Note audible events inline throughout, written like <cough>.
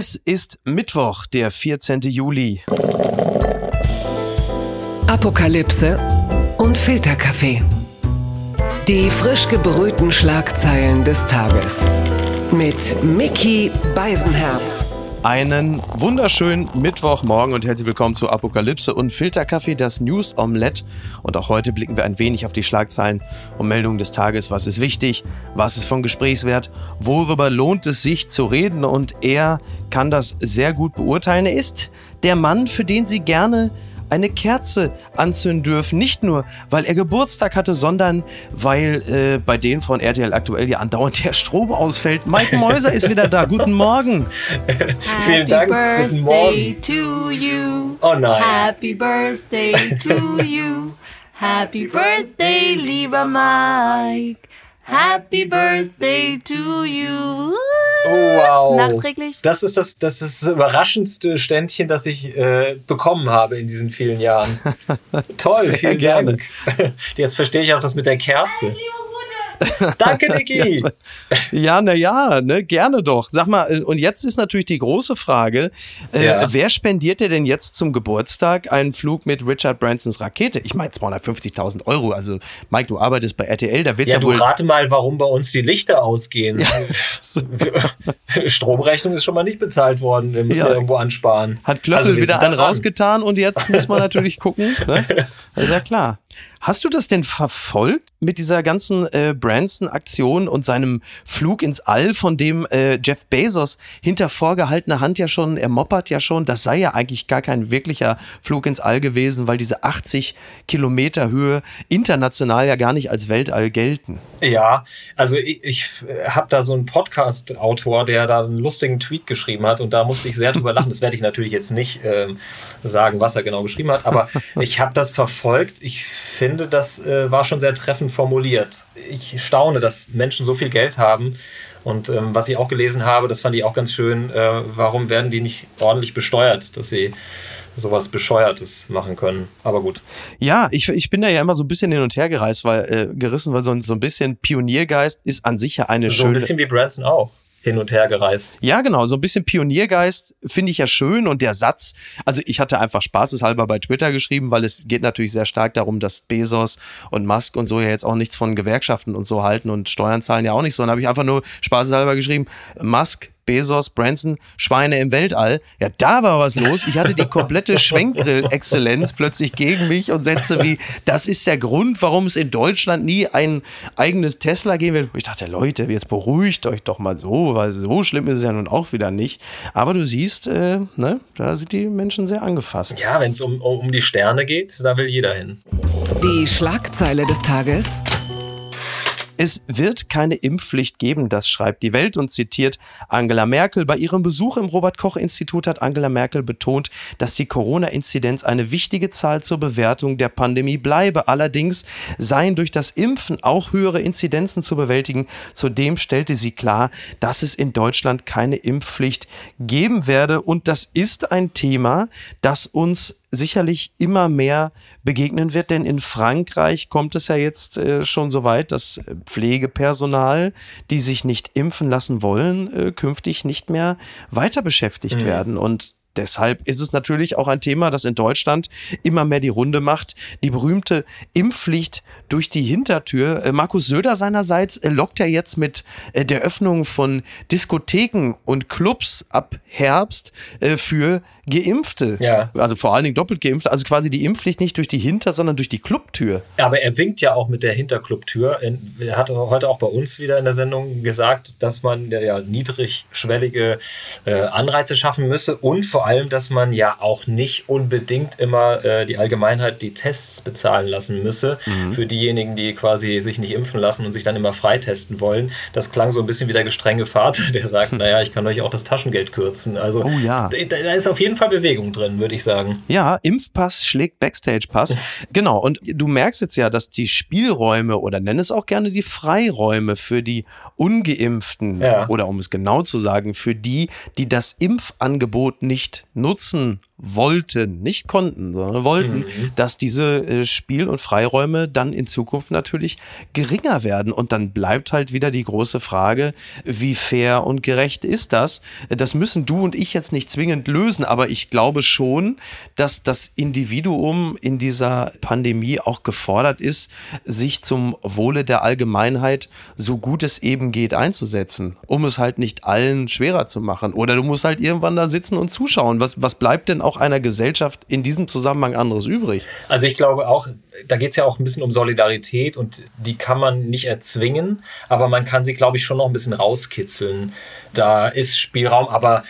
Es ist Mittwoch, der 14. Juli. Apokalypse und Filterkaffee. Die frisch gebrühten Schlagzeilen des Tages. Mit Mickey Beisenherz. Einen wunderschönen Mittwochmorgen und herzlich willkommen zu Apokalypse und Filterkaffee, das News Omelette. Und auch heute blicken wir ein wenig auf die Schlagzeilen und Meldungen des Tages. Was ist wichtig? Was ist von Gesprächswert? Worüber lohnt es sich zu reden? Und er kann das sehr gut beurteilen. Er ist der Mann, für den Sie gerne eine Kerze anzünden dürfen. Nicht nur, weil er Geburtstag hatte, sondern weil äh, bei denen von RTL aktuell ja andauernd der Strom ausfällt. Mike <laughs> Mäuser ist wieder da. Guten Morgen. <laughs> Vielen Dank. Guten Morgen. to you. Oh nein. Happy Birthday to you. Happy Birthday, lieber Mike. Happy Birthday to you. Oh, wow. Nachträglich. Das ist das, das ist das überraschendste Ständchen, das ich äh, bekommen habe in diesen vielen Jahren. <laughs> Toll, Sehr vielen gerne. Dank. <laughs> Jetzt verstehe ich auch das mit der Kerze. <laughs> Danke, Niki. Ja, na ja, ne, gerne doch. Sag mal, äh, und jetzt ist natürlich die große Frage, äh, Ja. wer spendiert dir denn jetzt zum Geburtstag einen Flug mit Richard Bransons Rakete? Ich meine 250.000 Euro. Also Mike, du arbeitest bei RTL, da wird's Ja, ja, du wohl... rate mal, warum bei uns die Lichter ausgehen. <laughs> Stromrechnung ist schon mal nicht bezahlt worden. Wir müssen Ja. ja, irgendwo ansparen. Hat Klöppel Also wieder einen dran. rausgetan und jetzt muss man natürlich gucken. Ne? Das <laughs> ist ja klar. Hast du das denn verfolgt mit dieser ganzen äh, Branson-Aktion und seinem Flug ins All, von dem äh, Jeff Bezos hinter vorgehaltener Hand ja schon, er moppert ja schon, das sei ja eigentlich gar kein wirklicher Flug ins All gewesen, weil diese 80 Kilometer Höhe international ja gar nicht als Weltall gelten. Ja, also ich, ich habe da so einen Podcast-Autor, der da einen lustigen Tweet geschrieben hat und da musste ich sehr drüber lachen. Das werde ich natürlich jetzt nicht ähm, sagen, was er genau geschrieben hat, aber <laughs> ich habe das verfolgt. Ich finde, das äh, war schon sehr treffend formuliert. Ich staune, dass Menschen so viel Geld haben. Und ähm, was ich auch gelesen habe, das fand ich auch ganz schön, äh, warum werden die nicht ordentlich besteuert, dass sie sowas Bescheuertes machen können. Aber gut. Ja, ich, ich bin da ja immer so ein bisschen hin und her gereist, weil, äh, gerissen, weil so, ein- so ein bisschen Pioniergeist ist an sich ja eine So ein schöne. bisschen wie Branson auch hin und her gereist. Ja, genau, so ein bisschen Pioniergeist finde ich ja schön und der Satz, also ich hatte einfach spaßeshalber bei Twitter geschrieben, weil es geht natürlich sehr stark darum, dass Bezos und Musk und so ja jetzt auch nichts von Gewerkschaften und so halten und Steuern zahlen ja auch nicht so. Und habe ich einfach nur spaßeshalber geschrieben, Musk, Bezos, Branson, Schweine im Weltall. Ja, da war was los. Ich hatte die komplette <laughs> Schwenkgrill-Exzellenz plötzlich gegen mich und Sätze wie, das ist der Grund, warum es in Deutschland nie ein eigenes Tesla geben wird. Ich dachte, Leute, jetzt beruhigt euch doch mal so, weil so schlimm ist es ja nun auch wieder nicht. Aber du siehst, äh, ne, da sind die Menschen sehr angefasst. Ja, wenn es um, um, um die Sterne geht, da will jeder hin. Die Schlagzeile des Tages. Es wird keine Impfpflicht geben, das schreibt die Welt und zitiert Angela Merkel. Bei ihrem Besuch im Robert-Koch-Institut hat Angela Merkel betont, dass die Corona-Inzidenz eine wichtige Zahl zur Bewertung der Pandemie bleibe. Allerdings seien durch das Impfen auch höhere Inzidenzen zu bewältigen. Zudem stellte sie klar, dass es in Deutschland keine Impfpflicht geben werde. Und das ist ein Thema, das uns sicherlich immer mehr begegnen wird, denn in Frankreich kommt es ja jetzt äh, schon so weit, dass äh, Pflegepersonal, die sich nicht impfen lassen wollen, äh, künftig nicht mehr weiter beschäftigt werden. Und Deshalb ist es natürlich auch ein Thema, das in Deutschland immer mehr die Runde macht. Die berühmte Impfpflicht durch die Hintertür. Äh, Markus Söder seinerseits äh, lockt ja jetzt mit äh, der Öffnung von Diskotheken und Clubs ab Herbst für Geimpfte. Ja. Also vor allen Dingen doppelt Geimpfte. Also quasi die Impfpflicht nicht durch die Hinter-, sondern durch die Clubtür. Aber er winkt ja auch mit der Hinterclubtür. In- Er hat heute auch bei uns wieder in der Sendung gesagt, dass man ja, niedrigschwellige Anreize schaffen müsse und vor allem, dass man ja auch nicht unbedingt immer äh, die Allgemeinheit die Tests bezahlen lassen müsse für diejenigen, die quasi sich nicht impfen lassen und sich dann immer freitesten wollen. Das klang so ein bisschen wie der gestrenge Vater, <laughs> der sagt, naja, ich kann euch auch das Taschengeld kürzen. Also Oh ja. da, da ist auf jeden Fall Bewegung drin, würde ich sagen. Ja, Impfpass schlägt Backstage-Pass. <laughs> genau. Und du merkst jetzt ja, dass die Spielräume oder nenn es auch gerne die Freiräume für die Ungeimpften Ja. oder um es genau zu sagen, für die, die das Impfangebot nicht nutzen wollten, nicht konnten, sondern wollten, Mhm. dass diese äh, Spiel- und Freiräume dann in Zukunft natürlich geringer werden. Und dann bleibt halt wieder die große Frage, wie fair und gerecht ist das? Das müssen du und ich jetzt nicht zwingend lösen, aber ich glaube schon, dass das Individuum in dieser Pandemie auch gefordert ist, sich zum Wohle der Allgemeinheit so gut es eben geht einzusetzen, um es halt nicht allen schwerer zu machen. Oder du musst halt irgendwann da sitzen und zuschauen. Was, was bleibt denn auch einer Gesellschaft in diesem Zusammenhang anderes übrig? Also ich glaube auch, da geht es ja auch ein bisschen um Solidarität und die kann man nicht erzwingen, aber man kann sie, glaube ich, schon noch ein bisschen rauskitzeln. Da ist Spielraum, aber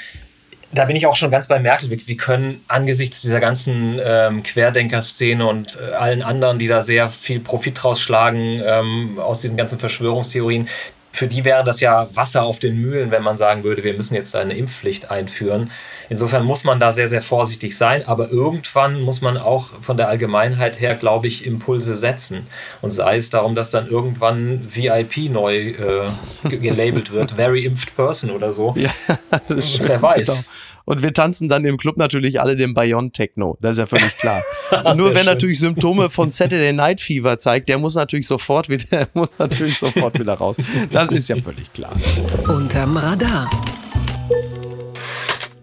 da bin ich auch schon ganz bei Merkel. Wir, können angesichts dieser ganzen ähm, Querdenker-Szene und äh, allen anderen, die da sehr viel Profit draus schlagen ähm, aus diesen ganzen Verschwörungstheorien, für die wäre das ja Wasser auf den Mühlen, wenn man sagen würde, wir müssen jetzt eine Impfpflicht einführen. Insofern muss man da sehr, sehr vorsichtig sein, aber irgendwann muss man auch von der Allgemeinheit her, glaube ich, Impulse setzen. Und sei es darum, dass dann irgendwann VIP neu äh, ge- gelabelt wird, <laughs> Very Impfed Person oder so. Ja, <laughs> Wer weiß. Genau. Und wir tanzen dann im Club natürlich alle den Bayon Techno. Das ist ja völlig klar. <laughs> Nur wer schön. natürlich Symptome von Saturday Night Fever zeigt, der muss natürlich sofort wieder, <laughs> der muss natürlich sofort wieder raus. Das ist ja völlig klar. Unterm Radar.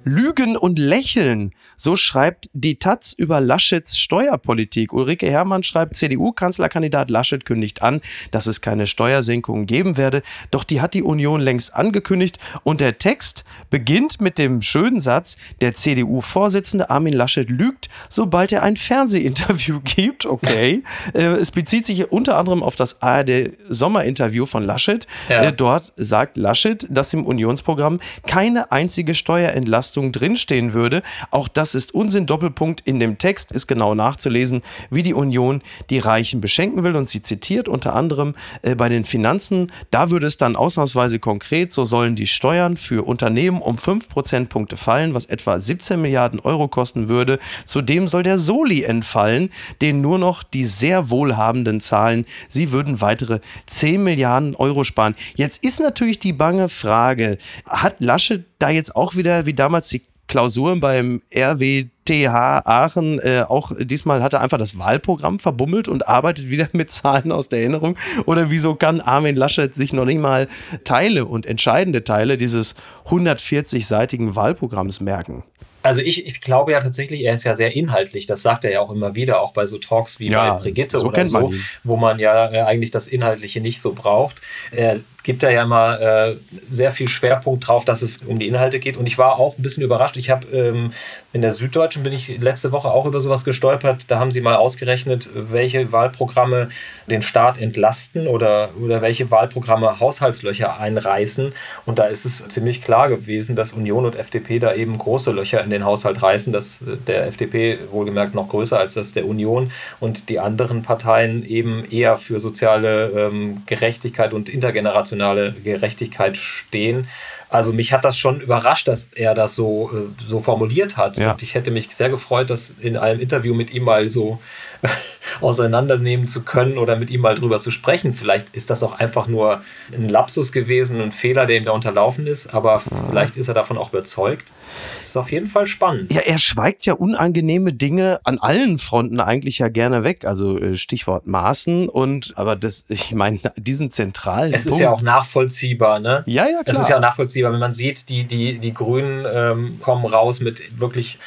Lügen und Lächeln. So schreibt die Taz über Laschets Steuerpolitik. Ulrike Herrmann schreibt, CDU-Kanzlerkandidat Laschet kündigt an, dass es keine Steuersenkungen geben werde. Doch die hat die Union längst angekündigt. Und der Text beginnt mit dem schönen Satz, der CDU-Vorsitzende Armin Laschet lügt, sobald er ein Fernsehinterview <laughs> gibt. Okay. Äh, es bezieht sich unter anderem auf das ARD-Sommerinterview von Laschet. Ja. Äh, Dort sagt Laschet, dass im Unionsprogramm keine einzige Steuerentlastung drinstehen würde. Auch das ist Unsinn. Doppelpunkt in dem Text ist genau nachzulesen, wie die Union die Reichen beschenken will. Und sie zitiert unter anderem äh, bei den Finanzen, da würde es dann ausnahmsweise konkret, so sollen die Steuern für Unternehmen um 5 Prozentpunkte fallen, was etwa 17 Milliarden Euro kosten würde. Zudem soll der Soli entfallen, den nur noch die sehr Wohlhabenden zahlen. Sie würden weitere 10 Milliarden Euro sparen. Jetzt ist natürlich die bange Frage, hat Laschet da jetzt auch wieder, wie damals die Klausuren beim RWTH Aachen, äh, auch diesmal hat er einfach das Wahlprogramm verbummelt und arbeitet wieder mit Zahlen aus der Erinnerung? Oder wieso kann Armin Laschet sich noch nicht mal Teile und entscheidende Teile dieses 140-seitigen Wahlprogramms merken? Also ich, ich glaube ja tatsächlich, er ist ja sehr inhaltlich. Das sagt er ja auch immer wieder, auch bei so Talks wie Ja, bei Brigitte so oder man so, ihn. wo man ja äh, eigentlich das Inhaltliche nicht so braucht. Er gibt da ja immer äh, sehr viel Schwerpunkt drauf, dass es um die Inhalte geht. Und ich war auch ein bisschen überrascht. Ich habe ähm, in der Süddeutschen bin ich letzte Woche auch über sowas gestolpert. Da haben sie mal ausgerechnet, welche Wahlprogramme den Staat entlasten oder, oder welche Wahlprogramme Haushaltslöcher einreißen. Und da ist es ziemlich klar gewesen, dass Union und FDP da eben große Löcher in den Haushalt reißen. Das äh, der FDP wohlgemerkt noch größer als das der Union und die anderen Parteien eben eher für soziale ähm, Gerechtigkeit und intergenerationale Gerechtigkeit stehen. Also mich hat das schon überrascht, dass er das so, äh, so formuliert hat. Ja. Und ich hätte mich sehr gefreut, das in einem Interview mit ihm mal so <laughs> auseinandernehmen zu können oder mit ihm mal drüber zu sprechen. Vielleicht ist das auch einfach nur ein Lapsus gewesen, ein Fehler, der ihm da unterlaufen ist, aber vielleicht ist er davon auch überzeugt. Das ist auf jeden Fall spannend. Ja, er schweigt ja unangenehme Dinge an allen Fronten eigentlich ja gerne weg. Also äh, Stichwort Maßen und, aber das, ich meine, diesen zentralen Es ist Punkt. ja auch nachvollziehbar, ne? Ja, ja, Es klar. ist ja auch nachvollziehbar, wenn man sieht, die, die, die Grünen ähm, kommen raus mit wirklich,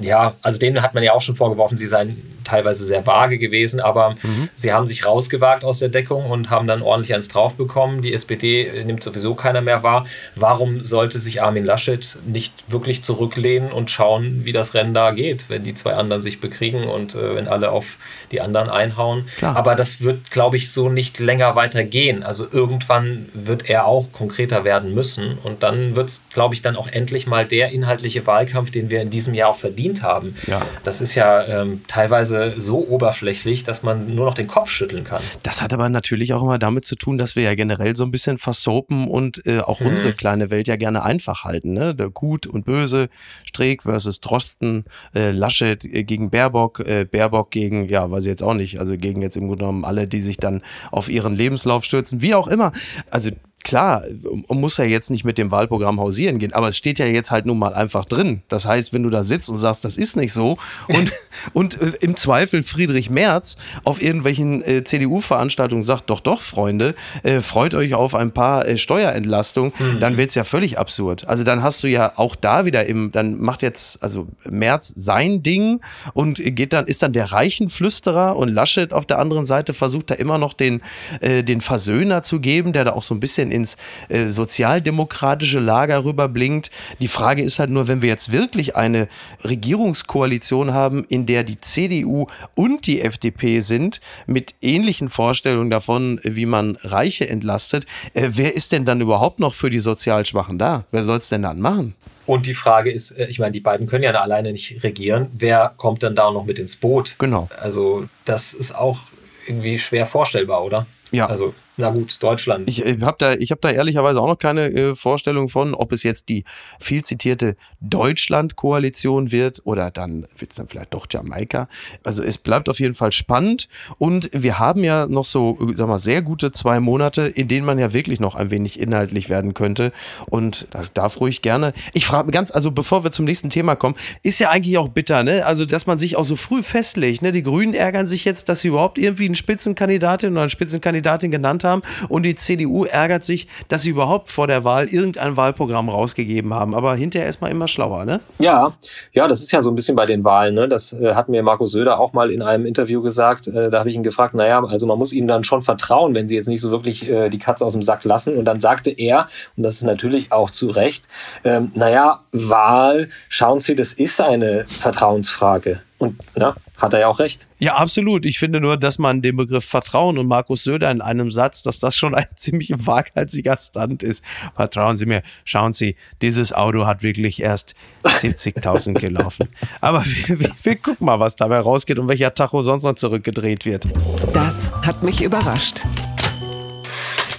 ja, also denen hat man ja auch schon vorgeworfen, sie seien teilweise sehr vage gewesen, aber Mhm. sie haben sich rausgewagt aus der Deckung und haben dann ordentlich eins drauf bekommen. Die SPD nimmt sowieso keiner mehr wahr. Warum sollte sich Armin Laschet nicht wirklich zurücklehnen und schauen, wie das Rennen da geht, wenn die zwei anderen sich bekriegen und äh, wenn alle auf die anderen einhauen? Klar. Aber das wird, glaube ich, so nicht länger weitergehen. Also irgendwann wird er auch konkreter werden müssen. Und dann wird es, glaube ich, dann auch endlich mal der inhaltliche Wahlkampf, den wir in diesem Jahr auch verdient haben. Ja. Das ist ja ähm, teilweise so oberflächlich, dass man nur noch den Kopf schütteln kann. Das hat aber natürlich auch immer damit zu tun, dass wir ja generell so ein bisschen versopen und äh, auch Mhm. unsere kleine Welt ja gerne einfach halten. Ne? Der Gut und Böse, Streeck versus Drosten, äh, Laschet äh, gegen Baerbock, äh, Baerbock gegen, ja, weiß ich jetzt auch nicht, also gegen jetzt im Grunde genommen alle, die sich dann auf ihren Lebenslauf stürzen, wie auch immer. Also klar, man muss ja jetzt nicht mit dem Wahlprogramm hausieren gehen, aber es steht ja jetzt halt nun mal einfach drin. Das heißt, wenn du da sitzt und sagst, das ist nicht so und, <laughs> und äh, im Zweifel Friedrich Merz auf irgendwelchen äh, CDU-Veranstaltungen sagt, doch, doch, Freunde, äh, freut euch auf ein paar äh, Steuerentlastungen, mhm. dann wird es ja völlig absurd. Also dann hast du ja auch da wieder im, dann macht jetzt, also Merz sein Ding und geht dann, ist dann der Reichenflüsterer und Laschet auf der anderen Seite versucht da immer noch den, äh, den Versöhner zu geben, der da auch so ein bisschen ins äh, sozialdemokratische Lager rüberblinkt. Die Frage ist halt nur, wenn wir jetzt wirklich eine Regierungskoalition haben, in der die CDU und die FDP sind, mit ähnlichen Vorstellungen davon, wie man Reiche entlastet, äh, wer ist denn dann überhaupt noch für die sozial Schwachen da? Wer soll es denn dann machen? Und die Frage ist, äh, ich meine, die beiden können ja alleine nicht regieren. Wer kommt denn da noch mit ins Boot? Genau. Also, das ist auch irgendwie schwer vorstellbar, oder? Ja. Also, na gut, Deutschland. Ich, ich habe da, hab da ehrlicherweise auch noch keine äh, Vorstellung von, ob es jetzt die viel zitierte Deutschland-Koalition wird oder dann wird es dann vielleicht doch Jamaika. Also es bleibt auf jeden Fall spannend und wir haben ja noch so, sag mal, sehr gute zwei Monate, in denen man ja wirklich noch ein wenig inhaltlich werden könnte und da darf ruhig gerne. Ich frage ganz, also bevor wir zum nächsten Thema kommen, ist ja eigentlich auch bitter, ne? Also dass man sich auch so früh festlegt, ne? Die Grünen ärgern sich jetzt, dass sie überhaupt irgendwie eine Spitzenkandidatin oder eine Spitzenkandidatin genannt haben haben. Und die CDU ärgert sich, dass sie überhaupt vor der Wahl irgendein Wahlprogramm rausgegeben haben. Aber hinterher ist man immer schlauer, ne? Ja, ja, das ist ja so ein bisschen bei den Wahlen. Ne? Das äh, hat mir Markus Söder auch mal in einem Interview gesagt. Äh, da habe ich ihn gefragt, naja, also man muss ihnen dann schon vertrauen, wenn sie jetzt nicht so wirklich äh, die Katze aus dem Sack lassen. Und dann sagte er, und das ist natürlich auch zu Recht, ähm, naja, Wahl, schauen Sie, das ist eine Vertrauensfrage. Und ja, hat er ja auch recht. Ja, absolut. Ich finde nur, dass man den Begriff Vertrauen und Markus Söder in einem Satz, dass das schon ein <laughs> ziemlich waghalsiger Stand ist. Vertrauen Sie mir, schauen Sie, dieses Auto hat wirklich erst 70.000 <laughs> gelaufen. Aber wir, wir, wir gucken mal, was dabei rausgeht und welcher Tacho sonst noch zurückgedreht wird. Das hat mich überrascht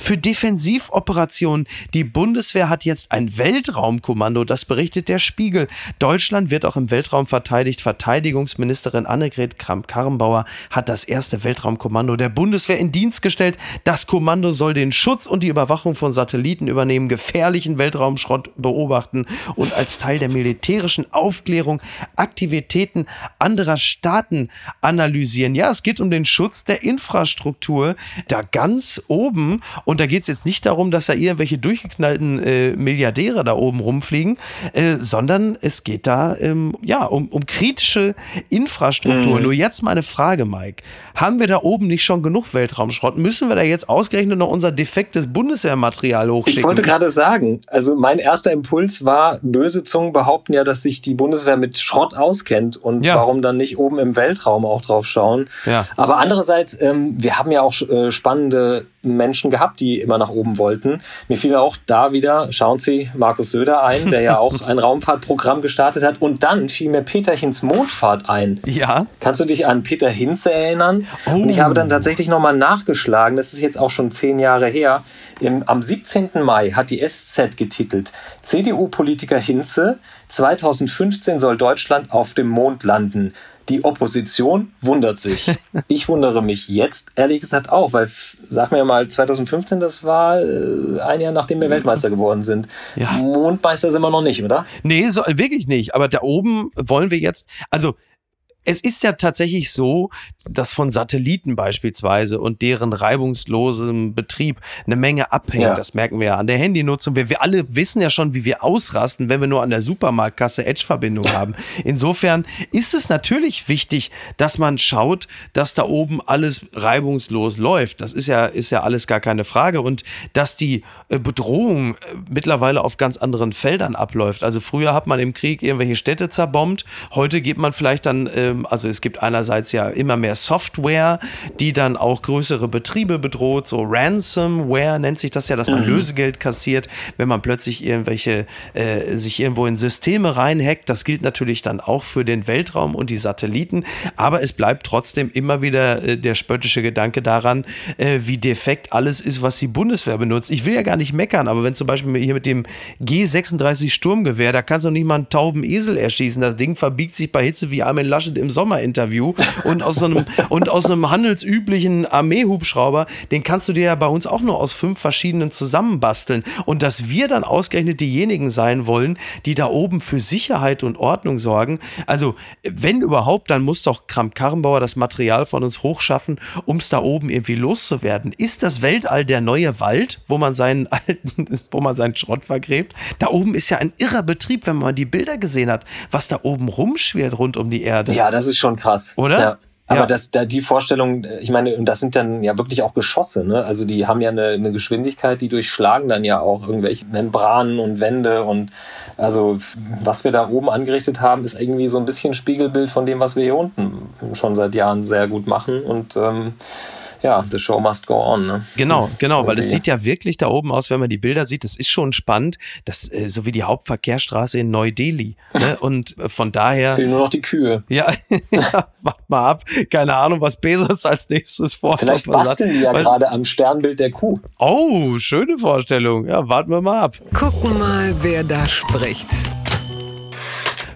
für Defensivoperationen. Die Bundeswehr hat jetzt ein Weltraumkommando, das berichtet der Spiegel. Deutschland wird auch im Weltraum verteidigt. Verteidigungsministerin Annegret Kramp-Karrenbauer hat das erste Weltraumkommando der Bundeswehr in Dienst gestellt. Das Kommando soll den Schutz und die Überwachung von Satelliten übernehmen, gefährlichen Weltraumschrott beobachten und als Teil der militärischen Aufklärung Aktivitäten anderer Staaten analysieren. Ja, es geht um den Schutz der Infrastruktur da ganz oben und und da geht es jetzt nicht darum, dass da irgendwelche durchgeknallten äh, Milliardäre da oben rumfliegen, äh, sondern es geht da ähm, ja, um, um kritische Infrastruktur. Mhm. Nur jetzt meine Frage, Mike. Haben wir da oben nicht schon genug Weltraumschrott? Müssen wir da jetzt ausgerechnet noch unser defektes Bundeswehrmaterial hochschicken? Ich wollte gerade sagen, also mein erster Impuls war, böse Zungen behaupten ja, dass sich die Bundeswehr mit Schrott auskennt und ja. warum dann nicht oben im Weltraum auch drauf schauen. Ja. Aber andererseits, ähm, wir haben ja auch äh, spannende Menschen gehabt, die immer nach oben wollten. Mir fiel auch da wieder, schauen Sie, Markus Söder ein, der ja auch <laughs> ein Raumfahrtprogramm gestartet hat. Und dann fiel mir Peter Hinz Mondfahrt ein. Ja. Kannst du dich an Peter Hinze erinnern? Oh. Und ich habe dann tatsächlich nochmal nachgeschlagen, das ist jetzt auch schon zehn Jahre her. Im, am 17. Mai hat die SZ getitelt, CDU-Politiker Hinze, 2015 soll Deutschland auf dem Mond landen. Die Opposition wundert sich. <laughs> Ich wundere mich jetzt ehrlich gesagt auch, weil sag mir mal 2015, das war äh, ein Jahr nachdem wir Weltmeister geworden sind. Ja. Mondmeister sind wir noch nicht, oder? Nee, so, wirklich nicht. Aber da oben wollen wir jetzt, also es ist ja tatsächlich so, dass von Satelliten beispielsweise und deren reibungslosem Betrieb eine Menge abhängt. Ja. Das merken wir ja an der Handynutzung. Wir, wir alle wissen ja schon, wie wir ausrasten, wenn wir nur an der Supermarktkasse Edge-Verbindung <laughs> haben. Insofern ist es natürlich wichtig, dass man schaut, dass da oben alles reibungslos läuft. Das ist ja, ist ja alles gar keine Frage. Und dass die äh, Bedrohung äh, mittlerweile auf ganz anderen Feldern abläuft. Also früher hat man im Krieg irgendwelche Städte zerbombt. Heute geht man vielleicht dann, ähm, also es gibt einerseits ja immer mehr Software, die dann auch größere Betriebe bedroht. So Ransomware nennt sich das ja, dass man mhm. Lösegeld kassiert, wenn man plötzlich irgendwelche äh, sich irgendwo in Systeme reinhackt. Das gilt natürlich dann auch für den Weltraum und die Satelliten. Aber es bleibt trotzdem immer wieder äh, der spöttische Gedanke daran, äh, wie defekt alles ist, was die Bundeswehr benutzt. Ich will ja gar nicht meckern, aber wenn zum Beispiel hier mit dem G36 Sturmgewehr, da kannst du nicht mal einen tauben Esel erschießen. Das Ding verbiegt sich bei Hitze wie Armin Laschet im Sommerinterview und aus einem, <laughs> und aus einem handelsüblichen Armeehubschrauber, den kannst du dir ja bei uns auch nur aus fünf verschiedenen zusammenbasteln. Und dass wir dann ausgerechnet diejenigen sein wollen, die da oben für Sicherheit und Ordnung sorgen. Also, wenn überhaupt, dann muss doch Kramp-Karrenbauer das Material von uns hochschaffen, um es da oben irgendwie loszuwerden. Ist das Weltall der neue Wald, wo man seinen <laughs> alten, wo man seinen Schrott vergräbt? Da oben ist ja ein irrer Betrieb, wenn man die Bilder gesehen hat, was da oben rumschwirrt rund um die Erde. Ja, das ist schon krass. Oder? Ja. Aber Ja. das, da die Vorstellung, ich meine, und das sind dann ja wirklich auch Geschosse, ne? Also die haben ja eine, eine Geschwindigkeit, die durchschlagen dann ja auch irgendwelche Membranen und Wände und also was wir da oben angerichtet haben, ist irgendwie so ein bisschen Spiegelbild von dem, was wir hier unten schon seit Jahren sehr gut machen und ähm, ja, the show must go on. Ne? Genau, <laughs> genau, weil es Irgendwie. sieht ja wirklich da oben aus, wenn man die Bilder sieht. Das ist schon spannend, das äh, so wie die Hauptverkehrsstraße in Neu-Delhi. Ne? <laughs> Und äh, von daher, Fehlen nur noch die Kühe. ja, <laughs> ja, wart mal ab. Keine Ahnung, was Bezos als nächstes vorhat. Vielleicht basteln die ja Weil- gerade am Sternbild der Kuh. Oh, schöne Vorstellung. Ja, warten wir mal ab. Gucken mal, wer da spricht.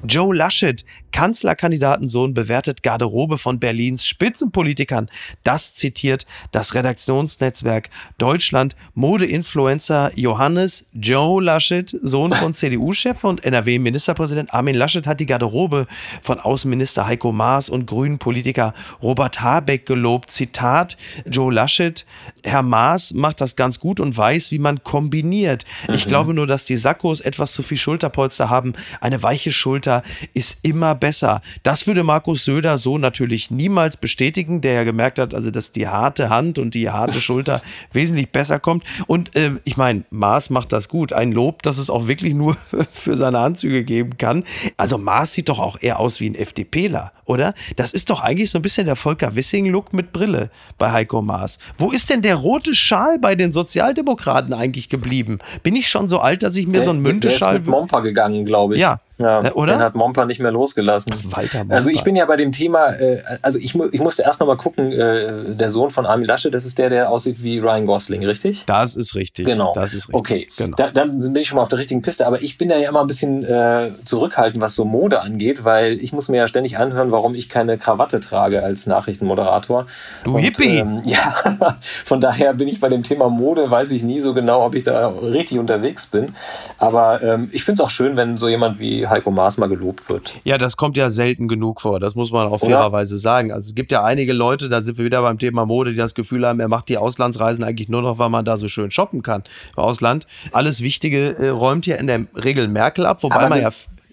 Joe Laschet, Kanzlerkandidatensohn, bewertet Garderobe von Berlins Spitzenpolitikern. Das zitiert das Redaktionsnetzwerk Deutschland. Modeinfluencer Johannes Joe Laschet, Sohn von <laughs> CDU-Chef und NRW-Ministerpräsident Armin Laschet, hat die Garderobe von Außenminister Heiko Maas und Grünen-Politiker Robert Habeck gelobt. Zitat Joe Laschet, Herr Maas macht das ganz gut und weiß, wie man kombiniert. Ich glaube nur, dass die Sakkos etwas zu viel Schulterpolster haben. Eine weiche Schulter ist immer besser. Das würde Markus Söder so natürlich niemals bestätigen, der ja gemerkt hat, also dass die harte Hand und die harte Schulter <laughs> wesentlich besser kommt. Und äh, ich meine, Maas macht das gut. Ein Lob, das es auch wirklich nur <laughs> für seine Anzüge geben kann. Also Maas sieht doch auch eher aus wie ein FDPler, oder? Das ist doch eigentlich so ein bisschen der Volker Wissing-Look mit Brille bei Heiko Maas. Wo ist denn der rote Schal bei den Sozialdemokraten eigentlich geblieben? Bin ich schon so alt, dass ich mir so einen der, der ist mit Momper gegangen, glaube ich. Ja. ja Äh, oder? Den hat Momper nicht mehr losgelassen. Walter Momper. Also ich bin ja bei dem Thema, äh, also ich, mu ich musste erst noch mal gucken, äh, der Sohn von Armin Laschet, das ist der, der aussieht wie Ryan Gosling, richtig? Das ist richtig. Genau. Das ist richtig. Okay, Genau. da, dann bin ich schon mal auf der richtigen Piste. Aber ich bin da ja immer ein bisschen äh, zurückhaltend, was so Mode angeht, weil ich muss mir ja ständig anhören, warum ich keine Krawatte trage als Nachrichtenmoderator. Du Hippie! Ähm, <laughs> ja, von daher bin ich bei dem Thema Mode, weiß ich nie so genau, ob ich da richtig unterwegs bin. Aber ähm, ich finde es auch schön, wenn so jemand wie Heiko Maas mal gelobt wird. Ja, das kommt ja selten genug vor. Das muss man auch Oder? fairerweise sagen. Also es gibt ja einige Leute, da sind wir wieder beim Thema Mode, die das Gefühl haben, er macht die Auslandsreisen eigentlich nur noch, weil man da so schön shoppen kann im Ausland. Alles Wichtige äh, räumt ja in der Regel Merkel ab, wobei Aber man ja,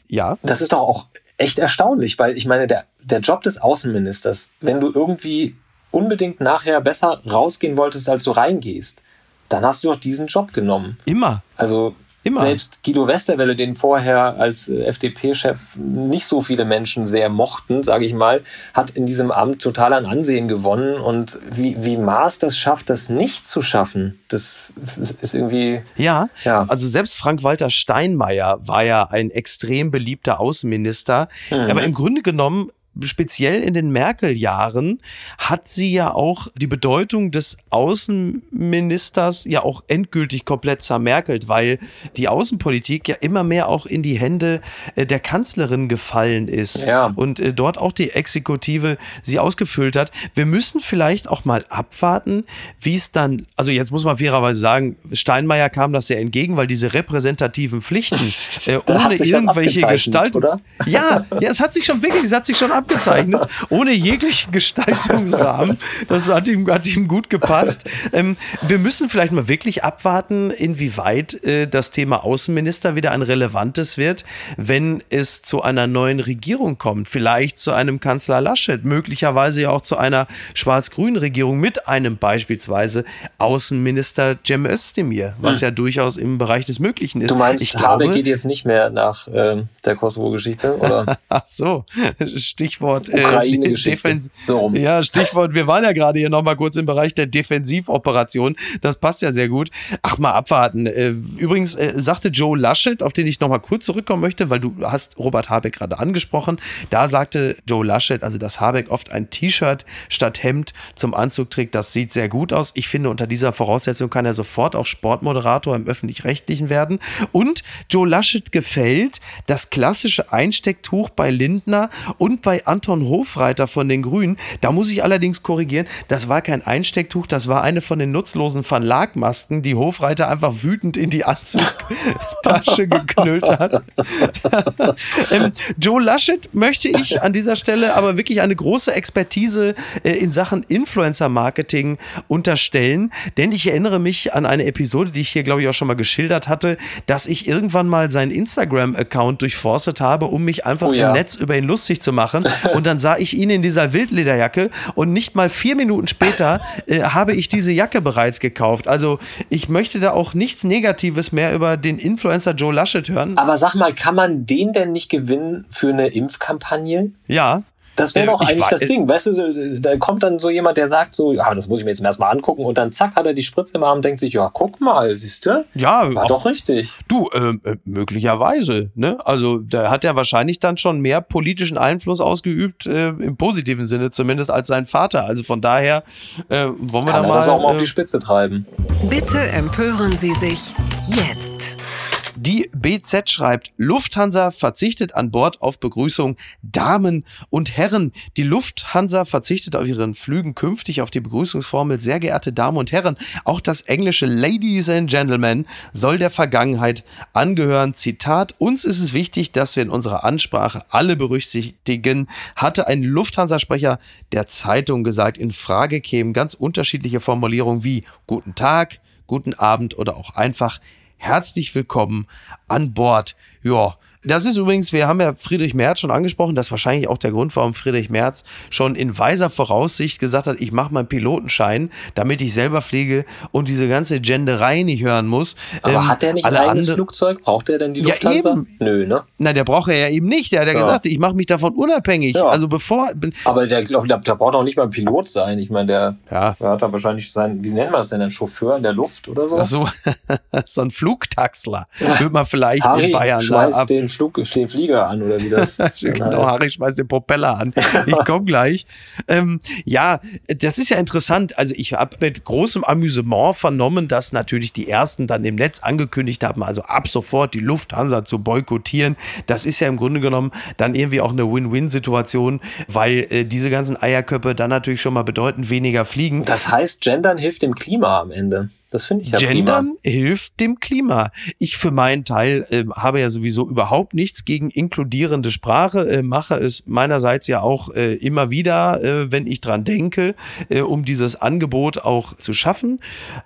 ja, Das ist doch auch echt erstaunlich, weil ich meine, der, der Job des Außenministers, wenn du irgendwie unbedingt nachher besser rausgehen wolltest, als du reingehst, dann hast du doch diesen Job genommen. immer. Also Immer. selbst Guido Westerwelle, den vorher als äh, FDP-Chef nicht so viele Menschen sehr mochten, sage ich mal, hat in diesem Amt total an Ansehen gewonnen. Und wie, wie Maas das schafft, das nicht zu schaffen, das ist irgendwie... Ja, Ja. also selbst Frank-Walter Steinmeier war ja ein extrem beliebter Außenminister. Aber im Grunde genommen, speziell in den Merkel-Jahren, hat sie ja auch die Bedeutung des Außenministers ja auch endgültig komplett zermerkelt, weil die Außenpolitik ja immer mehr auch in die Hände äh, der Kanzlerin gefallen ist Ja. und äh, dort auch die Exekutive sie ausgefüllt hat. Wir müssen vielleicht auch mal abwarten, wie es dann, also jetzt muss man fairerweise sagen, Steinmeier kam das sehr entgegen, weil diese repräsentativen Pflichten <laughs> äh, ohne irgendwelche Gestaltung. oder? Ja, ja, es hat sich schon wirklich, es hat sich schon abgezeichnet, ohne jeglichen Gestaltungsrahmen. Das hat ihm, hat ihm gut gepasst. Ähm, wir müssen vielleicht mal wirklich abwarten, inwieweit äh, das Thema Außenminister wieder ein relevantes wird, wenn es zu einer neuen Regierung kommt. Vielleicht zu einem Kanzler Laschet, möglicherweise ja auch zu einer schwarz-grünen Regierung mit einem beispielsweise Außenminister Cem Özdemir, was ja durchaus im Bereich des Möglichen ist. Hm. Du meinst, ich Habeck glaube, geht jetzt nicht mehr nach ähm, der Kosovo-Geschichte? Oder? <laughs> Ach so, <laughs> Stichwort äh, Ukraine-Geschichte. Defen- So. Ja, Stichwort, wir waren ja gerade hier nochmal kurz im Bereich der Defensivoperation. Das passt ja sehr gut. Ach, mal abwarten. Äh, Übrigens äh, sagte Joe Laschet, auf den ich nochmal kurz zurückkommen möchte, weil du hast Robert Habeck gerade angesprochen. Da sagte Joe Laschet, also dass Habeck oft ein T-Shirt statt Hemd zum Anzug trägt, das sieht sehr gut aus. Ich finde, unter dieser Voraussetzung kann er sofort auch Sportmoderator im Öffentlich-Rechtlichen werden. Und Joe Laschet gefällt das klassische Einstecktuch bei Lindner und bei bei Anton Hofreiter von den Grünen. Da muss ich allerdings korrigieren, das war kein Einstecktuch, das war eine von den nutzlosen Van Laak-Masken, die Hofreiter einfach wütend in die Anzugtasche <laughs> geknüllt hat. <laughs> ähm, Joe Laschet möchte ich an dieser Stelle aber wirklich eine große Expertise äh, in Sachen Influencer-Marketing unterstellen, denn ich erinnere mich an eine Episode, die ich hier, glaube ich, auch schon mal geschildert hatte, dass ich irgendwann mal seinen Instagram-Account durchforstet habe, um mich einfach Oh ja. im Netz über ihn lustig zu machen. <laughs> Und dann sah ich ihn in dieser Wildlederjacke und nicht mal vier Minuten später äh, habe ich diese Jacke bereits gekauft. Also ich möchte da auch nichts Negatives mehr über den Influencer Joe Laschet hören. Aber sag mal, kann man den denn nicht gewinnen für eine Impfkampagne? Ja. Das wäre Äh, doch ich eigentlich das Ding. Weißt du, so, da kommt dann so jemand, der sagt so, ja, das muss ich mir jetzt erstmal angucken und dann zack, hat er die Spritze im Arm und denkt sich, ja, guck mal, siehst du? Ja, War auch- doch richtig. Du, ähm, äh, möglicherweise, ne? Also da hat er wahrscheinlich dann schon mehr politischen Einfluss ausgeübt, äh, im positiven Sinne zumindest, als sein Vater. Also von daher äh, wollen wir Kann da er mal. das auch mal auf äh, die Spitze treiben. Bitte empören Sie sich jetzt. Die BZ schreibt, Lufthansa verzichtet an Bord auf Begrüßung Damen und Herren. Die Lufthansa verzichtet auf ihren Flügen künftig auf die Begrüßungsformel sehr geehrte Damen und Herren. Auch das englische Ladies and Gentlemen soll der Vergangenheit angehören. Zitat, uns ist es wichtig, dass wir in unserer Ansprache alle berücksichtigen, hatte ein Lufthansa-Sprecher der Zeitung gesagt. In Frage kämen ganz unterschiedliche Formulierungen wie guten Tag, guten Abend oder auch einfach herzlich willkommen an Bord. Ja, das ist übrigens, wir haben ja Friedrich Merz schon angesprochen, das ist wahrscheinlich auch der Grund, warum Friedrich Merz schon in weiser Voraussicht gesagt hat, ich mache meinen Pilotenschein, damit ich selber fliege und diese ganze Genderei nicht hören muss. Aber Ähm, hat der nicht ein eigenes andere- Flugzeug? Braucht der denn die Ja, Lufthansa? eben. Nö, ne? Na, der braucht er ja eben nicht. Der hat ja, Ja. gesagt, ich mache mich davon unabhängig. Ja. Also bevor. Aber der, der, der braucht auch nicht mal ein Pilot sein. Ich meine, der, Ja. der hat da wahrscheinlich sein, wie nennt man das denn, ein Chauffeur in der Luft oder so? Ach so, <laughs> so ein Flugtaxler, würde man vielleicht Harry in Bayern schmeißt sagen. den, Flug, den Flieger an, oder wie das? <laughs> genau, Harry schmeißt den Propeller an. Ich <laughs> komme gleich. Ähm, ja, das ist ja interessant. Also ich habe mit großem Amüsement vernommen, dass natürlich die ersten dann im Netz angekündigt haben, also ab sofort die Lufthansa zu boykottieren. Das ist ja im Grunde genommen dann irgendwie auch eine Win-Win-Situation, weil äh, diese ganzen Eierköpfe dann natürlich schon mal bedeuten weniger fliegen. Das heißt, Gendern hilft dem Klima am Ende. Das finde ich ja Gendern hilft dem Klima. Ich für meinen Teil äh, habe ja sowieso überhaupt nichts gegen inkludierende Sprache, äh, mache es meinerseits ja auch äh, immer wieder, äh, wenn ich dran denke, äh, um dieses Angebot auch zu schaffen.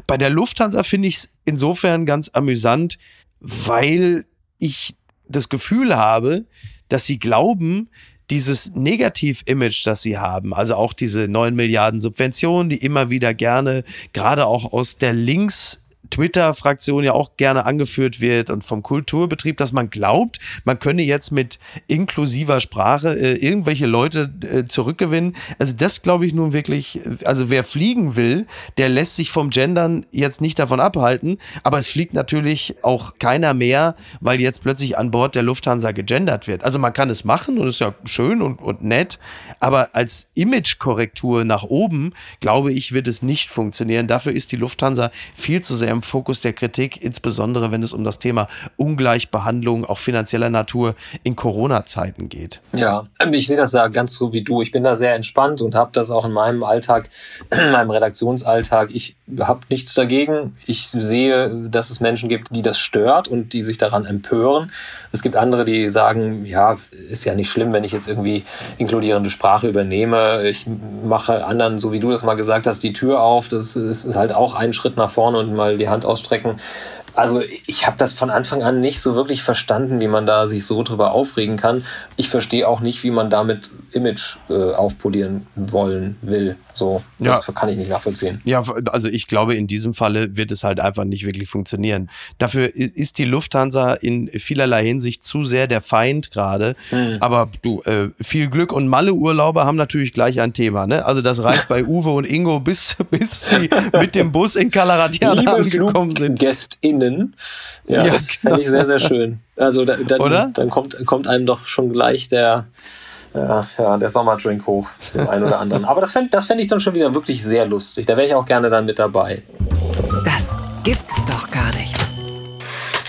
Bei der Lufthansa finde ich es insofern ganz amüsant, weil ich das Gefühl habe, dass sie glauben, dieses Negativ-Image, das sie haben, also auch diese 9 Milliarden Subventionen, die immer wieder gerne, gerade auch aus der Links- Twitter-Fraktion ja auch gerne angeführt wird und vom Kulturbetrieb, dass man glaubt, man könne jetzt mit inklusiver Sprache äh, irgendwelche Leute äh, zurückgewinnen. Also das glaube ich nun wirklich, also wer fliegen will, der lässt sich vom Gendern jetzt nicht davon abhalten, aber es fliegt natürlich auch keiner mehr, weil jetzt plötzlich an Bord der Lufthansa gegendert wird. Also man kann es machen und ist ja schön und, und nett, aber als Image-Korrektur nach oben, glaube ich, wird es nicht funktionieren. Dafür ist die Lufthansa viel zu sehr im Fokus der Kritik, insbesondere wenn es um das Thema Ungleichbehandlung, auch finanzieller Natur in Corona-Zeiten geht. Ja, ähm, ich sehe das ja ganz so wie du. Ich bin da sehr entspannt und habe das auch in meinem Alltag, <clears throat> in meinem Redaktionsalltag. Ich habe nichts dagegen. Ich sehe, dass es Menschen gibt, die das stört und die sich daran empören. Es gibt andere, die sagen, ja, ist ja nicht schlimm, wenn ich jetzt irgendwie inkludierende Sprache übernehme. Ich mache anderen, so wie du das mal gesagt hast, die Tür auf. Das ist halt auch ein Schritt nach vorne und mal die Hand ausstrecken. Also ich habe das von Anfang an nicht so wirklich verstanden, wie man da sich so drüber aufregen kann. Ich verstehe auch nicht, wie man damit Image äh, aufpolieren wollen will. So, das Ja. kann ich nicht nachvollziehen. Ja, also ich glaube, in diesem Falle wird es halt einfach nicht wirklich funktionieren. Dafür ist die Lufthansa in vielerlei Hinsicht zu sehr der Feind gerade. Aber du, äh, viel Glück und Malle-Urlauber haben natürlich gleich ein Thema. Ne? Also das reicht bei <laughs> Uwe und Ingo, bis, bis sie mit dem Bus in Calaratiana Liebe angekommen sind. FluggästInnen, ja, Ja, das genau. fände ich sehr, sehr schön. Also da, dann, Oder? dann kommt, kommt einem doch schon gleich der, ja, ja, der Sommerdrink hoch, dem einen oder anderen. Aber das fände das fänd ich dann schon wieder wirklich sehr lustig. Da wäre ich auch gerne dann mit dabei. Das gibt's doch gar nicht.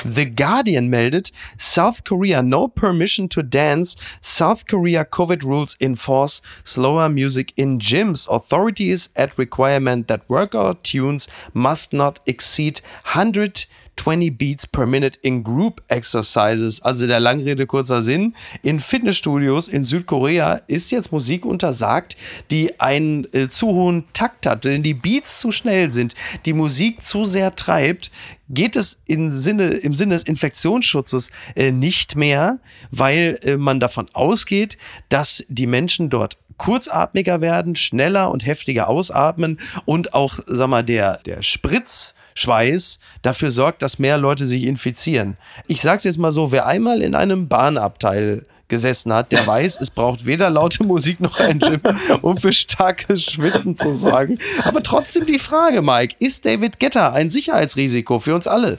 The Guardian meldet, South Korea no permission to dance. South Korea COVID rules enforce slower music in gyms. Authorities at requirement that workout tunes must not exceed 100 20 Beats per Minute in Group Exercises. Also der Langrede kurzer Sinn. In Fitnessstudios in Südkorea ist jetzt Musik untersagt, die einen äh, zu hohen Takt hat, denn die Beats zu schnell sind, die Musik zu sehr treibt. Geht es im Sinne, im Sinne des Infektionsschutzes äh, nicht mehr, weil äh, man davon ausgeht, dass die Menschen dort kurzatmiger werden, schneller und heftiger ausatmen und auch, sag mal, der, der Spritz Schweiß dafür sorgt, dass mehr Leute sich infizieren. Ich sag's jetzt mal so, wer einmal in einem Bahnabteil gesessen hat, der weiß, es braucht weder laute Musik noch ein Gym, um für starkes Schwitzen zu sorgen. Aber trotzdem die Frage, Mike, ist David Getter ein Sicherheitsrisiko für uns alle?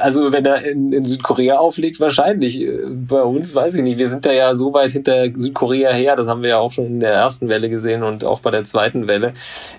Also wenn er in, in Südkorea auflegt, wahrscheinlich. Bei uns weiß ich nicht. Wir sind da ja so weit hinter Südkorea her, das haben wir ja auch schon in der ersten Welle gesehen und auch bei der zweiten Welle.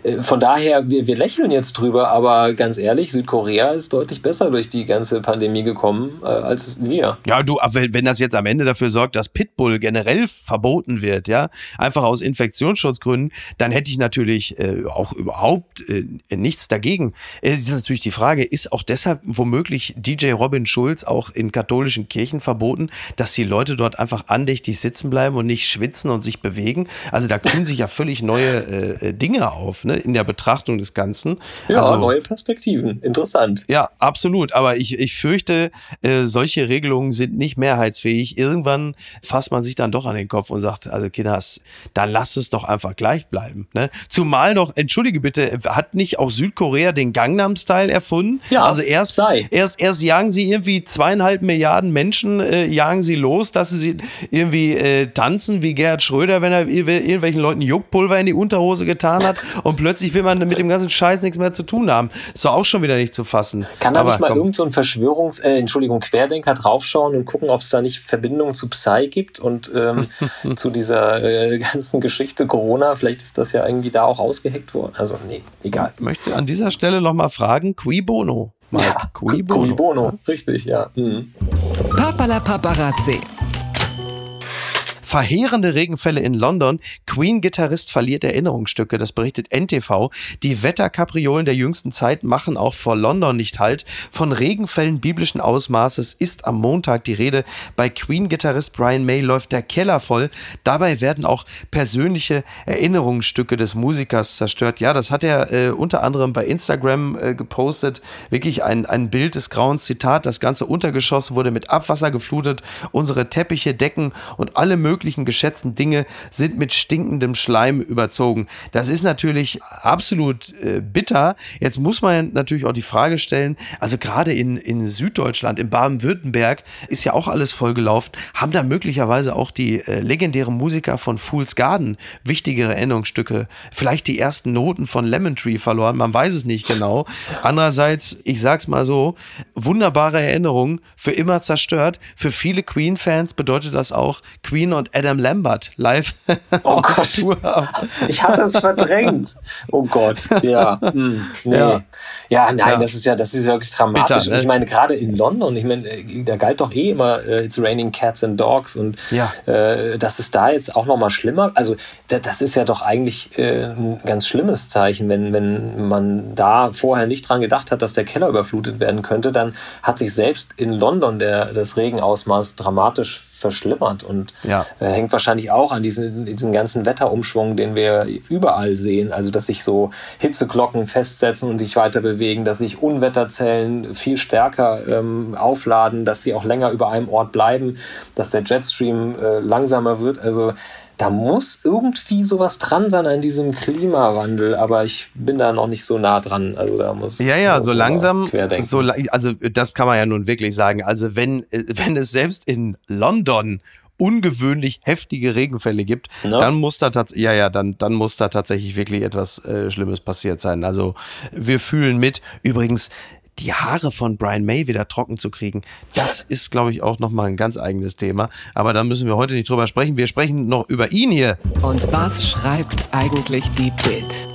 Äh, von daher, wir, wir lächeln jetzt drüber, aber ganz ehrlich, Südkorea ist deutlich besser durch die ganze Pandemie gekommen äh, als wir. Ja, du, wenn das jetzt am Ende dafür sorgt, dass Pitbull generell verboten wird, ja, einfach aus Infektionsschutzgründen, dann hätte ich natürlich äh, auch überhaupt äh, nichts dagegen. Es ist natürlich die Frage, ist auch deshalb womöglich DJ Robin Schulz auch in katholischen Kirchen verboten, dass die Leute dort einfach andächtig sitzen bleiben und nicht schwitzen und sich bewegen? Also da tun sich ja völlig neue äh, äh, Dinge auf, ne, in der Betrachtung des Ganzen. Ja, also, neue Perspektiven. Interessant. Ja, absolut. Aber ich, ich fürchte, äh, solche Regelungen sind nicht mehrheitsfähig. Irgendwann irgendwann fasst man sich dann doch an den Kopf und sagt, also Kinders, dann lass es doch einfach gleich bleiben. Ne? Zumal doch, entschuldige bitte, hat nicht auch Südkorea den Gangnam-Style erfunden? Ja, also erst, sei. erst, erst jagen sie irgendwie zweieinhalb Milliarden Menschen, äh, jagen sie los, dass sie irgendwie äh, tanzen wie Gerhard Schröder, wenn er irgendwelchen Leuten Juckpulver in die Unterhose getan hat <laughs> und plötzlich will man mit dem ganzen Scheiß nichts mehr zu tun haben. Ist doch auch schon wieder nicht zu fassen. Kann da Aber nicht mal komm. irgend so ein Verschwörungs-, äh, Entschuldigung, Querdenker draufschauen und gucken, ob es da nicht Verbindungen zu Psy gibt und ähm, <laughs> zu dieser äh, ganzen Geschichte Corona. Vielleicht ist das ja irgendwie da auch ausgeheckt worden. Also, nee, egal. Ich möchte an dieser Stelle nochmal fragen, qui bono? Mike, Ja, qui bono? Bono, richtig, ja. Mhm. Papala Paparazzi. Verheerende Regenfälle in London. Queen-Gitarrist verliert Erinnerungsstücke. Das berichtet NTV. Die Wetterkapriolen der jüngsten Zeit machen auch vor London nicht halt. Von Regenfällen biblischen Ausmaßes ist am Montag die Rede. Bei Queen-Gitarrist Brian May läuft der Keller voll. Dabei werden auch persönliche Erinnerungsstücke des Musikers zerstört. Ja, das hat er äh, unter anderem bei Instagram äh, gepostet. Wirklich ein, ein Bild des Grauens. Zitat, das ganze Untergeschoss wurde mit Abwasser geflutet. Unsere Teppiche, Decken und alle möglichen geschätzten Dinge sind mit stinkendem Schleim überzogen. Das ist natürlich absolut äh, bitter. Jetzt muss man natürlich auch die Frage stellen, also gerade in, in Süddeutschland, in Baden-Württemberg ist ja auch alles vollgelaufen. Haben da möglicherweise auch die äh, legendären Musiker von Fool's Garden wichtigere Erinnerungsstücke, vielleicht die ersten Noten von Lemon Tree verloren? Man weiß es nicht genau. Andererseits, ich sag's mal so, wunderbare Erinnerungen für immer zerstört. Für viele Queen-Fans bedeutet das auch Queen und Adam Lambert live <laughs> Oh Gott. Ich hatte es verdrängt. Oh Gott, ja. Hm, nee. Ja. Ja. nein, Ja. das ist ja, das ist ja wirklich dramatisch. Bitter, ne? Und ich meine, gerade in London, ich meine, äh, da galt doch eh immer äh, It's raining cats and dogs und Ja. äh, das ist da jetzt auch nochmal schlimmer. Also da, das ist ja doch eigentlich äh, ein ganz schlimmes Zeichen, wenn, wenn man da vorher nicht dran gedacht hat, dass der Keller überflutet werden könnte, dann hat sich selbst in London der, das Regenausmaß dramatisch verschlimmert und Ja. äh, hängt wahrscheinlich auch an diesen, diesen ganzen Wetterumschwung, den wir überall sehen. Also, dass sich so Hitzeglocken festsetzen und sich weiter bewegen, dass sich Unwetterzellen viel stärker ähm, aufladen, dass sie auch länger über einem Ort bleiben, dass der Jetstream äh, langsamer wird. Also, da muss irgendwie sowas dran sein an diesem Klimawandel, aber ich bin da noch nicht so nah dran. Also da muss Ja, ja, muss so langsam, so, also das kann man ja nun wirklich sagen. Also wenn, äh, wenn es selbst in London ungewöhnlich heftige Regenfälle gibt, Ne? dann muss da tatsächlich, ja, ja, dann, dann muss da tatsächlich wirklich etwas äh, Schlimmes passiert sein. Also wir fühlen mit. Übrigens, die Haare von Brian May wieder trocken zu kriegen, das <laughs> ist, glaube ich, auch nochmal ein ganz eigenes Thema. Aber da müssen wir heute nicht drüber sprechen. Wir sprechen noch über ihn hier. Und was schreibt eigentlich die Bild?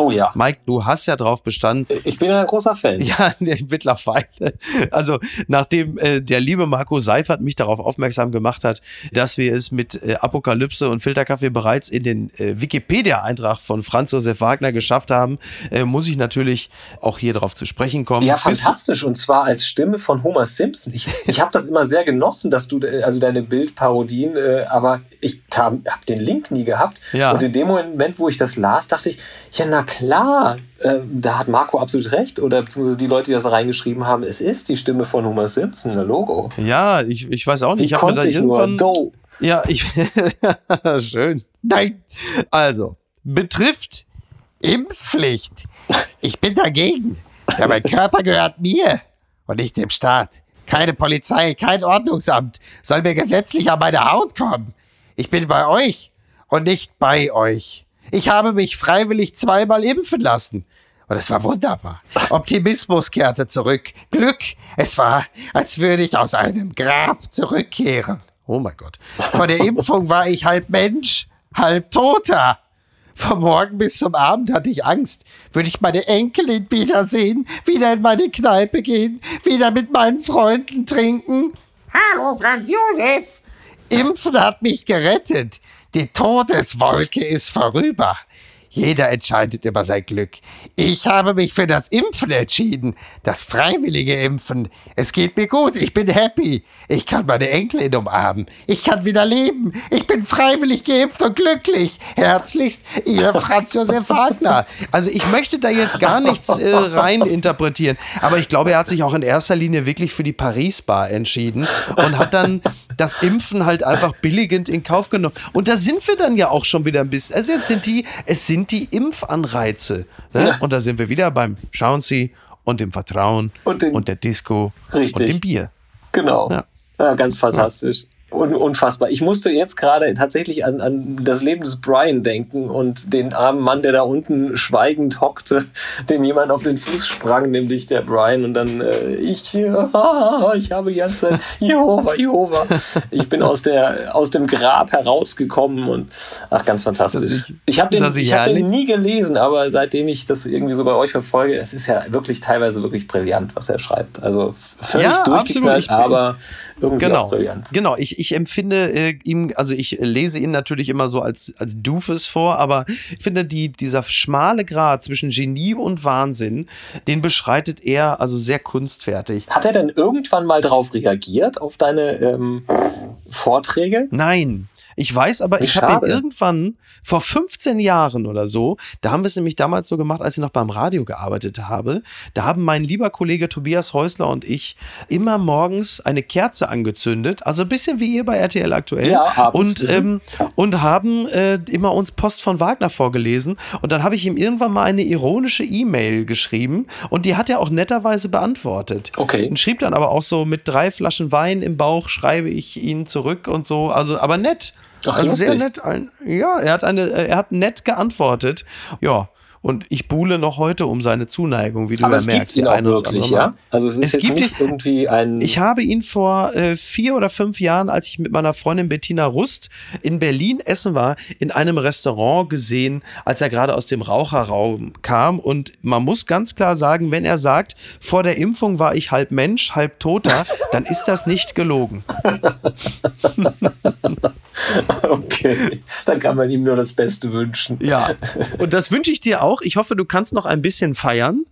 Oh ja. Mike, du hast ja drauf bestanden. Ich bin ein großer Fan. <laughs> Ja, mittlerweile. Also, nachdem äh, der liebe Marco Seifert mich darauf aufmerksam gemacht hat, dass wir es mit äh, Apokalypse und Filterkaffee bereits in den äh, Wikipedia-Eintrag von Franz Josef Wagner geschafft haben, äh, muss ich natürlich auch hier drauf zu sprechen kommen. Ja, fantastisch. Und zwar als Stimme von Homer Simpson. Ich, ich habe das immer sehr genossen, dass du, äh, also deine Bildparodien, äh, aber ich habe den Link nie gehabt. Ja. Und in dem Moment, wo ich das las, dachte ich, ja, na klar, äh, da hat Marco absolut recht. Oder beziehungsweise die Leute, die das reingeschrieben haben, es ist die Stimme von Homer Simpson, ein Logo. Ja, ich, ich weiß auch nicht. Wie Ich konnte ich nur? Do. Ja, ich. <laughs> Schön. Nein. Also, betrifft Impfpflicht. Ich bin dagegen. Ja, mein Körper gehört mir und nicht dem Staat. Keine Polizei, kein Ordnungsamt soll mir gesetzlich an meine Haut kommen. Ich bin bei euch und nicht bei euch. Ich habe mich freiwillig zweimal impfen lassen. Und es war wunderbar. Optimismus kehrte zurück. Glück. Es war, als würde ich aus einem Grab zurückkehren. Oh mein Gott. Vor der Impfung war ich halb Mensch, halb Toter. Vom Morgen bis zum Abend hatte ich Angst. Würde ich meine Enkelin wiedersehen, wieder in meine Kneipe gehen, wieder mit meinen Freunden trinken? Hallo, Franz Josef. Impfen hat mich gerettet. Die Todeswolke ist vorüber. Jeder entscheidet über sein Glück. Ich habe mich für das Impfen entschieden. Das freiwillige Impfen. Es geht mir gut. Ich bin happy. Ich kann meine Enkelin umarmen. Ich kann wieder leben. Ich bin freiwillig geimpft und glücklich. Herzlichst, Ihr <laughs> Franz Josef Wagner. Also ich möchte da jetzt gar nichts äh, rein interpretieren. Aber ich glaube, er hat sich auch in erster Linie wirklich für die Paris-Bar entschieden und hat dann das Impfen halt einfach billigend in Kauf genommen. Und da sind wir dann ja auch schon wieder ein bisschen. Also jetzt sind die, es sind die Impfanreize. Ne? Und da sind wir wieder beim Schauen Sie und dem Vertrauen Und den- der Disco Richtig. und dem Bier. Genau. Ja. Ja, ganz fantastisch. Un unfassbar. Ich musste jetzt gerade tatsächlich an, an das Leben des Brian denken und den armen Mann, der da unten schweigend hockte, <laughs> dem jemand auf den Fuß sprang, nämlich der Brian. Und dann äh, ich, äh, <laughs> ich habe die ganze Zeit Jehova, Jehova. Ich bin aus der aus dem Grab herausgekommen und ach, ganz fantastisch. Ich habe den, ich hab den nie gelesen, aber seitdem ich das irgendwie so bei euch verfolge, es ist ja wirklich teilweise wirklich brillant, was er schreibt. Also völlig Ja, durchgeknallt, aber irgendwie Genau, auch brillant. genau. Ich, ich empfinde äh, ihm, also ich lese ihn natürlich immer so als, als Doofus vor, aber ich finde, die, dieser schmale Grad zwischen Genie und Wahnsinn, den beschreitet er also sehr kunstfertig. Hat er denn irgendwann mal darauf reagiert, auf deine ähm, Vorträge? Nein. Ich weiß aber, Wie ich habe ihn irgendwann vor 15 Jahren oder so, da haben wir es nämlich damals so gemacht, als ich noch beim Radio gearbeitet habe, da haben mein lieber Kollege Tobias Häusler und ich immer morgens eine Kerze angezündet, also ein bisschen wie ihr bei RTL aktuell. Ja, abends, und, mhm. ähm, und haben äh, immer uns Post von Wagner vorgelesen. Und dann habe ich ihm irgendwann mal eine ironische E-Mail geschrieben und die hat er auch netterweise beantwortet. Okay. Und schrieb dann aber auch so mit drei Flaschen Wein im Bauch schreibe ich ihn zurück und so. Also, aber nett. Ach, also sehr lustig. nett. Ein, ja, er hat eine, er hat nett geantwortet. Ja. Und ich buhle noch heute um seine Zuneigung, wie du Aber ja es merkst. gibt ihn auch wirklich, ja? Also es ist Es jetzt gibt nicht irgendwie ein... Ich habe ihn vor äh, vier oder fünf Jahren, als ich mit meiner Freundin Bettina Rust in Berlin essen war, in einem Restaurant gesehen, als er gerade aus dem Raucherraum kam. Und man muss ganz klar sagen, wenn er sagt, vor der Impfung war ich halb Mensch, halb Toter, <laughs> dann ist das nicht gelogen. <laughs> okay, dann kann man ihm nur das Beste wünschen. Ja, und das wünsche ich dir auch. Ich hoffe, du kannst noch ein bisschen feiern.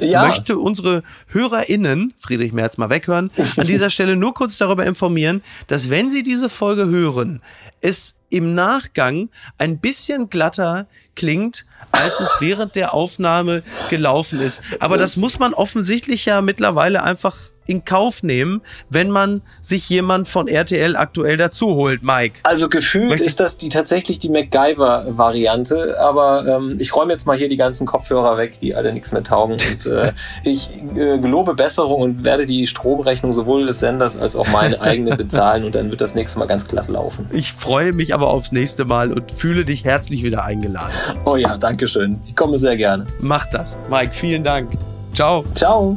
Ja. Möchte unsere HörerInnen, Friedrich Merz mal weghören, <laughs> an dieser Stelle nur kurz darüber informieren, dass wenn sie diese Folge hören, es im Nachgang ein bisschen glatter klingt, als es während der Aufnahme gelaufen ist. Aber das muss man offensichtlich ja mittlerweile einfach in Kauf nehmen, wenn man sich jemand von RTL aktuell dazu holt, Mike. Also gefühlt Möchte ich- ist das die tatsächlich die MacGyver-Variante, aber ähm, ich räume jetzt mal hier die ganzen Kopfhörer weg, die alle nichts mehr taugen und äh, <laughs> ich äh, gelobe Besserung und werde die Stromrechnung sowohl des Senders als auch meine eigene <laughs> bezahlen und dann wird das nächste Mal ganz glatt laufen. Ich freue mich aber aufs nächste Mal und fühle dich herzlich wieder eingeladen. Oh ja, danke schön. Ich komme sehr gerne. Mach das. Mike, vielen Dank. Ciao. Ciao.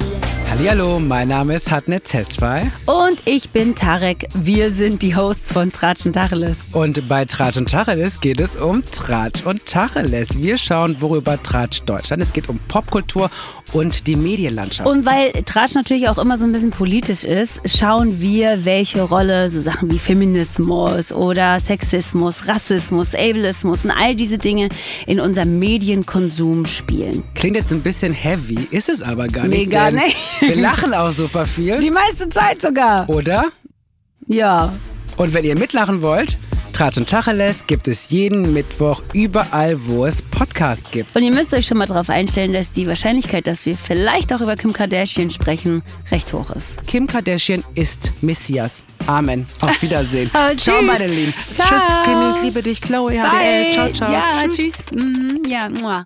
Hallo, mein Name ist Hatnet Tesfay Und ich bin Tarek. Wir sind die Hosts von Tratsch und Tacheles. und bei Tratsch und Tacheles geht es um Tratsch und Tacheles. Wir schauen, worüber Tratsch Deutschland. Es geht um Popkultur und die Medienlandschaft. Und weil Tratsch natürlich auch immer so ein bisschen politisch ist, schauen wir, welche Rolle so Sachen wie Feminismus oder Sexismus, Rassismus, Ableismus und all diese Dinge in unserem Medienkonsum spielen. Klingt jetzt ein bisschen heavy, ist es aber gar Nee, nicht. gar denn nicht. Wir lachen auch super viel, Die meiste Zeit sogar. oder? Ja. Und wenn ihr mitlachen wollt, Tratsch und Tacheles gibt es jeden Mittwoch überall, wo es Podcasts gibt. Und ihr müsst euch schon mal darauf einstellen, dass die Wahrscheinlichkeit, dass wir vielleicht auch über Kim Kardashian sprechen, recht hoch ist. Kim Kardashian ist Messias. Amen. Auf Wiedersehen. <laughs> Ah, ciao, meine Lieben. Ciao. Tschüss, Kimi, ich liebe dich. Chloe, HDL. Ciao, ciao. Ja, Tschüss. tschüss. Mhm, ja, mua.